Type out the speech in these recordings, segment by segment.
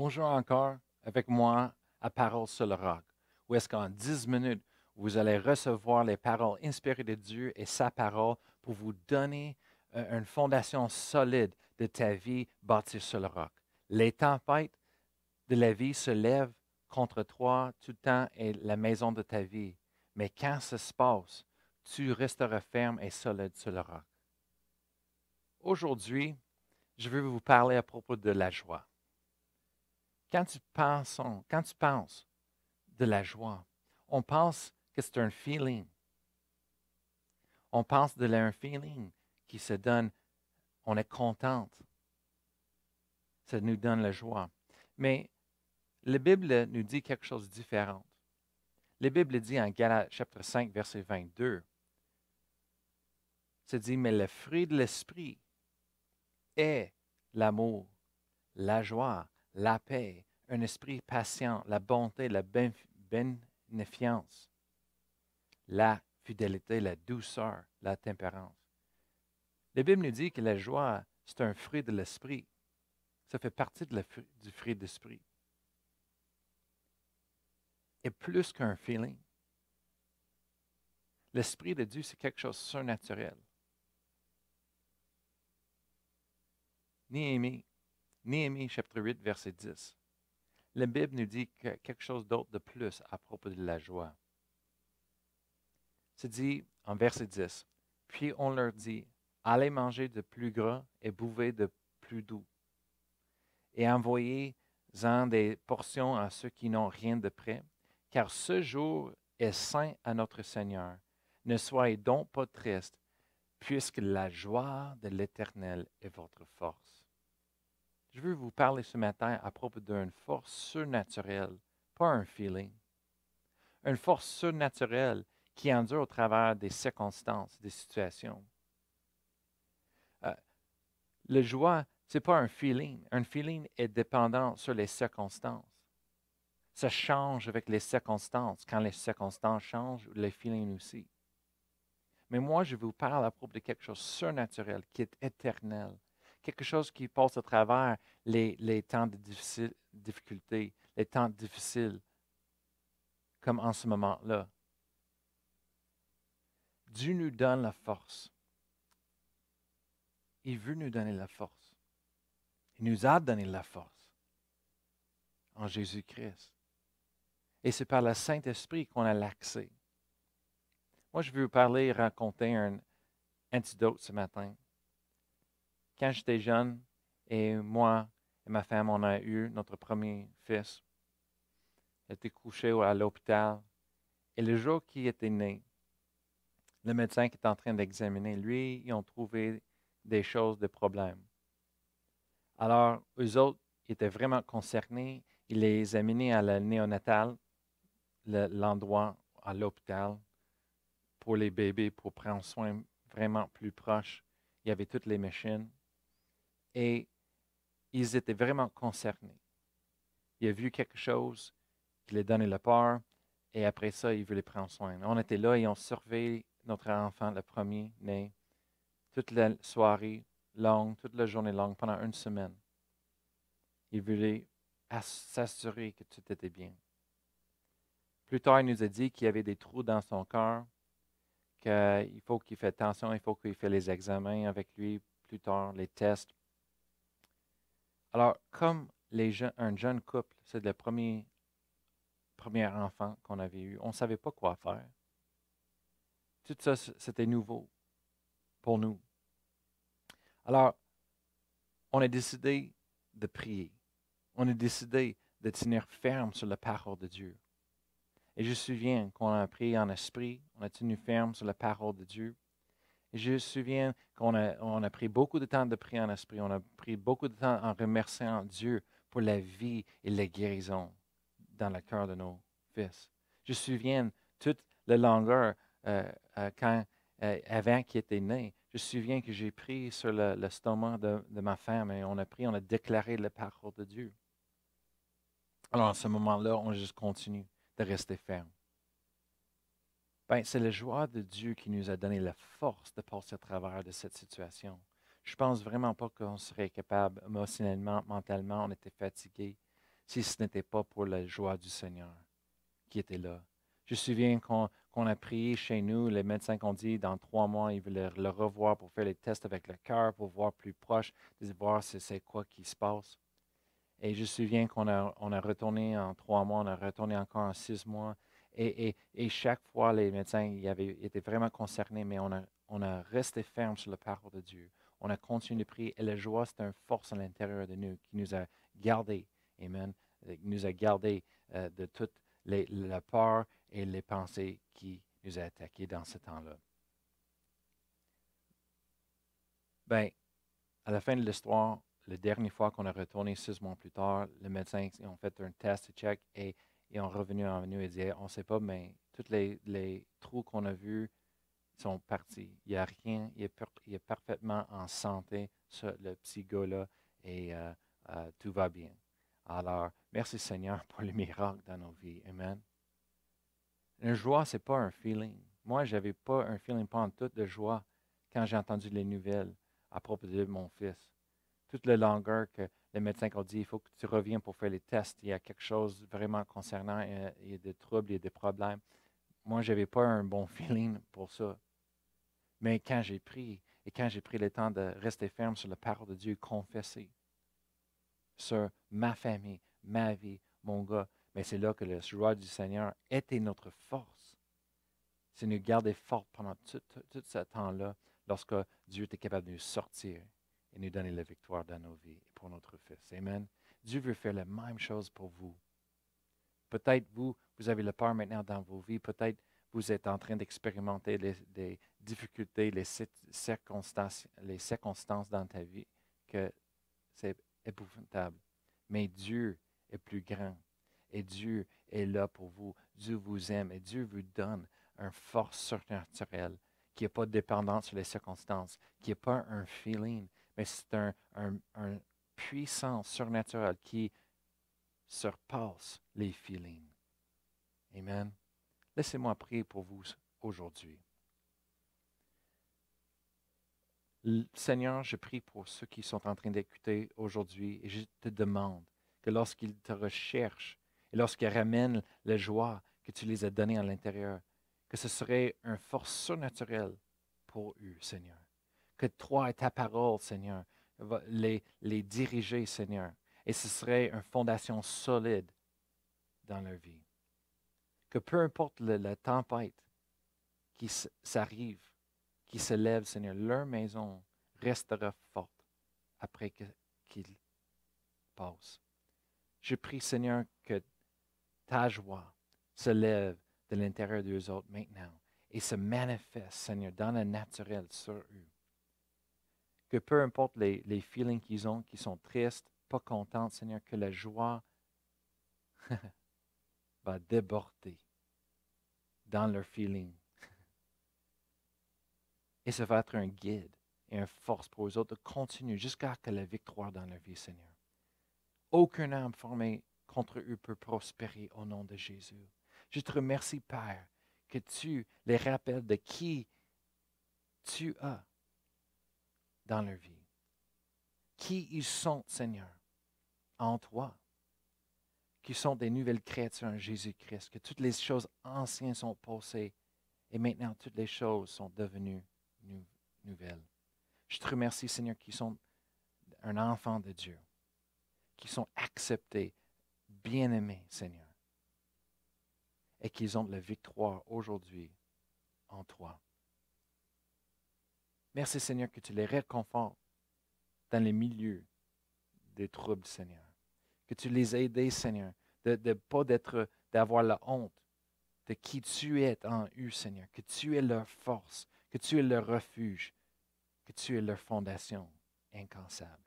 Bonjour encore avec moi à Parole sur le roc, où est-ce qu'en 10 minutes, vous allez recevoir les paroles inspirées de Dieu et sa parole pour vous donner euh, une fondation solide de ta vie bâtie sur le roc. Les tempêtes de la vie se lèvent contre toi tout le temps et la maison de ta vie. Mais quand ça se passe, tu resteras ferme et solide sur le roc. Aujourd'hui, je veux vous parler à propos de la joie. Quand tu penses, quand tu penses de la joie, on pense que c'est un feeling. On pense de un feeling qui se donne, on est contente. Ça nous donne la joie. Mais la Bible nous dit quelque chose de différent. La Bible dit en Galates chapitre 5, verset 22, ça dit, mais le fruit de l'esprit est l'amour, la joie, la paix, un esprit patient, la bonté, la bénéfiance, la fidélité, la douceur, la tempérance. La Bible nous dit que la joie, c'est un fruit de l'esprit. Ça fait partie du fruit de l'esprit. Et plus qu'un feeling. L'esprit de Dieu, c'est quelque chose de surnaturel. Néhémie, Néhémie chapitre 8, verset 10. La Bible nous dit quelque chose d'autre de plus à propos de la joie. C'est dit en verset 10. Puis on leur dit, allez manger de plus gras et buvez de plus doux. Et envoyez-en des portions à ceux qui n'ont rien de près, car ce jour est saint à notre Seigneur. Ne soyez donc pas tristes, puisque la joie de l'Éternel est votre force. Je veux vous parler ce matin à propos d'une force surnaturelle, pas un feeling. Une force surnaturelle qui endure au travers des circonstances, des situations. Euh, le joie, ce n'est pas un feeling. Un feeling est dépendant sur les circonstances. Ça change avec les circonstances. Quand les circonstances changent, le feeling aussi. Mais moi, je vous parle à propos de quelque chose surnaturel, qui est éternel, quelque chose qui passe à travers les, temps de difficulté, les temps difficiles, comme en ce moment-là. Dieu nous donne la force. Il veut nous donner la force. Il nous a donné la force en Jésus-Christ. Et c'est par le Saint-Esprit qu'on a l'accès. Moi, je veux vous parler et raconter un antidote ce matin quand j'étais jeune, et moi et ma femme, on a eu notre premier fils. Il était couché à l'hôpital. Et le jour qu'il était né, le médecin qui était en train d'examiner, lui, ils ont trouvé des choses, des problèmes. Alors, eux autres étaient vraiment concernés. Ils les amenaient à la néonatale, l'endroit à l'hôpital pour les bébés, pour prendre soin vraiment plus proche. Il y avait toutes les machines. Et ils étaient vraiment concernés. Il a vu quelque chose qui les donnait la peur, et après ça, il voulait prendre soin. On était là et on surveillait notre enfant, le premier né, toute la soirée longue, toute la journée longue, pendant une semaine. Il voulait s'assurer que tout était bien. Plus tard, il nous a dit qu'il y avait des trous dans son cœur, qu'il faut qu'il fasse attention, il faut qu'il fasse les examens avec lui plus tard, les tests. Alors, comme un jeune couple, c'est le premier, premier enfant qu'on avait eu, on ne savait pas quoi faire. Tout ça, c'était nouveau pour nous. Alors, on a décidé de prier. On a décidé de tenir ferme sur la parole de Dieu. Et je me souviens qu'on a prié en esprit, on a tenu ferme sur la parole de Dieu. Je me souviens qu'on a, pris beaucoup de temps de prier en esprit. On a pris beaucoup de temps en remerciant Dieu pour la vie et la guérison dans le cœur de nos fils. Je me souviens toute la longueur euh, euh, quand, euh, avant qu'il était né. Je me souviens que j'ai pris sur le, le de, de, ma femme et on a pris, on a déclaré la parole de Dieu. Alors, à ce moment-là, on juste continue de rester ferme. Ben, c'est la joie de Dieu qui nous a donné la force de passer à travers de cette situation. Je pense vraiment pas qu'on serait capable émotionnellement, mentalement, on était fatigué. si ce n'était pas pour la joie du Seigneur qui était là. Je me souviens qu'on a prié chez nous, les médecins ont dit dans trois mois, ils veulent le revoir pour faire les tests avec le cœur, pour voir plus proche, de voir c'est quoi qui se passe. Et je me souviens qu'on a, on a retourné en trois mois, on a retourné encore en six mois. Et, chaque fois, les médecins avaient, étaient vraiment concernés, mais on a, resté ferme sur la parole de Dieu. On a continué de prier. Et la joie, c'est une force à l'intérieur de nous qui nous a gardés. Amen. Euh, qui nous a gardés euh, de toute la peur et les pensées qui nous a attaqués dans ce temps-là. Bien, à la fin de l'histoire, la dernière fois qu'on a retourné six mois plus tard, les médecins ont fait un test, check, et ils ont revenu en nous et dit on ne sait pas, mais tous les, trous qu'on a vus sont partis. Il n'y a rien, il est, parfaitement en santé, le petit gars-là, et euh, euh, tout va bien. Alors, merci Seigneur pour le miracle dans nos vies. Amen. La joie, ce n'est pas un feeling. Moi, je n'avais pas un feeling, pas en tout de joie quand j'ai entendu les nouvelles à propos de mon fils. Toute la longueur que les médecins ont dit, il faut que tu reviennes pour faire les tests. Il y a quelque chose vraiment concernant, il y a des troubles, il y a des problèmes. Moi, je n'avais pas un bon feeling pour ça. Mais quand j'ai pris, et quand j'ai pris le temps de rester ferme sur la parole de Dieu, confesser sur ma famille, ma vie, mon gars, mais c'est là que le joie du Seigneur était notre force. C'est nous garder forts pendant tout, ce temps-là, lorsque Dieu était capable de nous sortir et nous donner la victoire dans nos vies et pour notre Fils. Amen. Dieu veut faire la même chose pour vous. Peut-être vous, vous avez le peur maintenant dans vos vies. Peut-être vous êtes en train d'expérimenter les, difficultés, les circonstances, les circonstances dans ta vie, que c'est épouvantable. Mais Dieu est plus grand. Et Dieu est là pour vous. Dieu vous aime et Dieu vous donne une force surnaturelle qui n'est pas dépendante sur les circonstances, qui n'est pas un feeling, mais c'est un, un, puissance surnaturelle qui surpasse les feelings. Amen. Laissez-moi prier pour vous aujourd'hui. Seigneur, je prie pour ceux qui sont en train d'écouter aujourd'hui et je te demande que lorsqu'ils te recherchent, et lorsqu'ils ramènent la joie que tu les as donnée à l'intérieur, que ce serait une force surnaturelle pour eux, Seigneur. Que toi et ta parole, Seigneur, les, les diriger, Seigneur. Et ce serait une fondation solide dans leur vie. Que peu importe la tempête qui s'arrive, qui se lève, Seigneur, leur maison restera forte après qu'ils passent. Je prie, Seigneur, que ta joie se lève de l'intérieur d'eux autres maintenant et se manifeste, Seigneur, dans le naturel sur eux. Que peu importe les, les feelings qu'ils ont, qui sont tristes, pas contents, Seigneur, que la joie va déborder dans leurs feelings. Et ça va être un guide et une force pour eux autres de continuer jusqu'à que la victoire dans leur vie, Seigneur. Aucun âme formée contre eux peut prospérer au nom de Jésus. Je te remercie, Père, que tu les rappelles de qui tu as dans leur vie. Qui ils sont, Seigneur, en toi. Qui sont des nouvelles créatures en Jésus-Christ. Que toutes les choses anciennes sont passées et maintenant toutes les choses sont devenues nouvelles. Je te remercie, Seigneur, qu'ils sont un enfant de Dieu, qui sont acceptés, bien-aimés, Seigneur, et qu'ils ont la victoire aujourd'hui en toi. Merci, Seigneur, que tu les réconfortes dans les milieux des troubles, Seigneur. Que tu les aides, Seigneur, de ne pas d'être, d'avoir la honte de qui tu es en eux, Seigneur. Que tu es leur force, que tu es leur refuge, que tu es leur fondation incassable.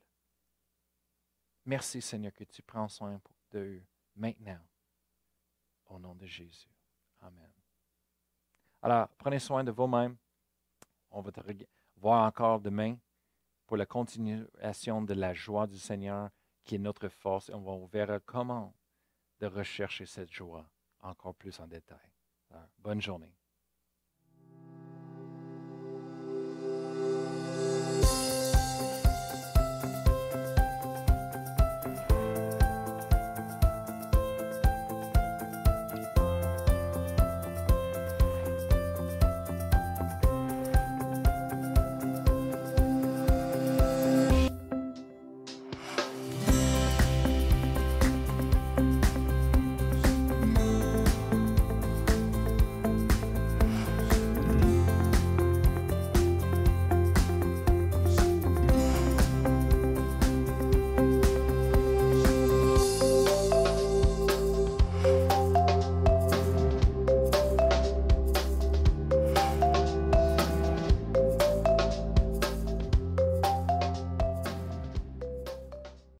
Merci, Seigneur, que tu prends soin d'eux maintenant, au nom de Jésus. Amen. Alors, prenez soin de vous-même. On va te voir encore demain pour la continuation de la joie du Seigneur qui est notre force. Et on verra comment de rechercher cette joie encore plus en détail. bonne journée.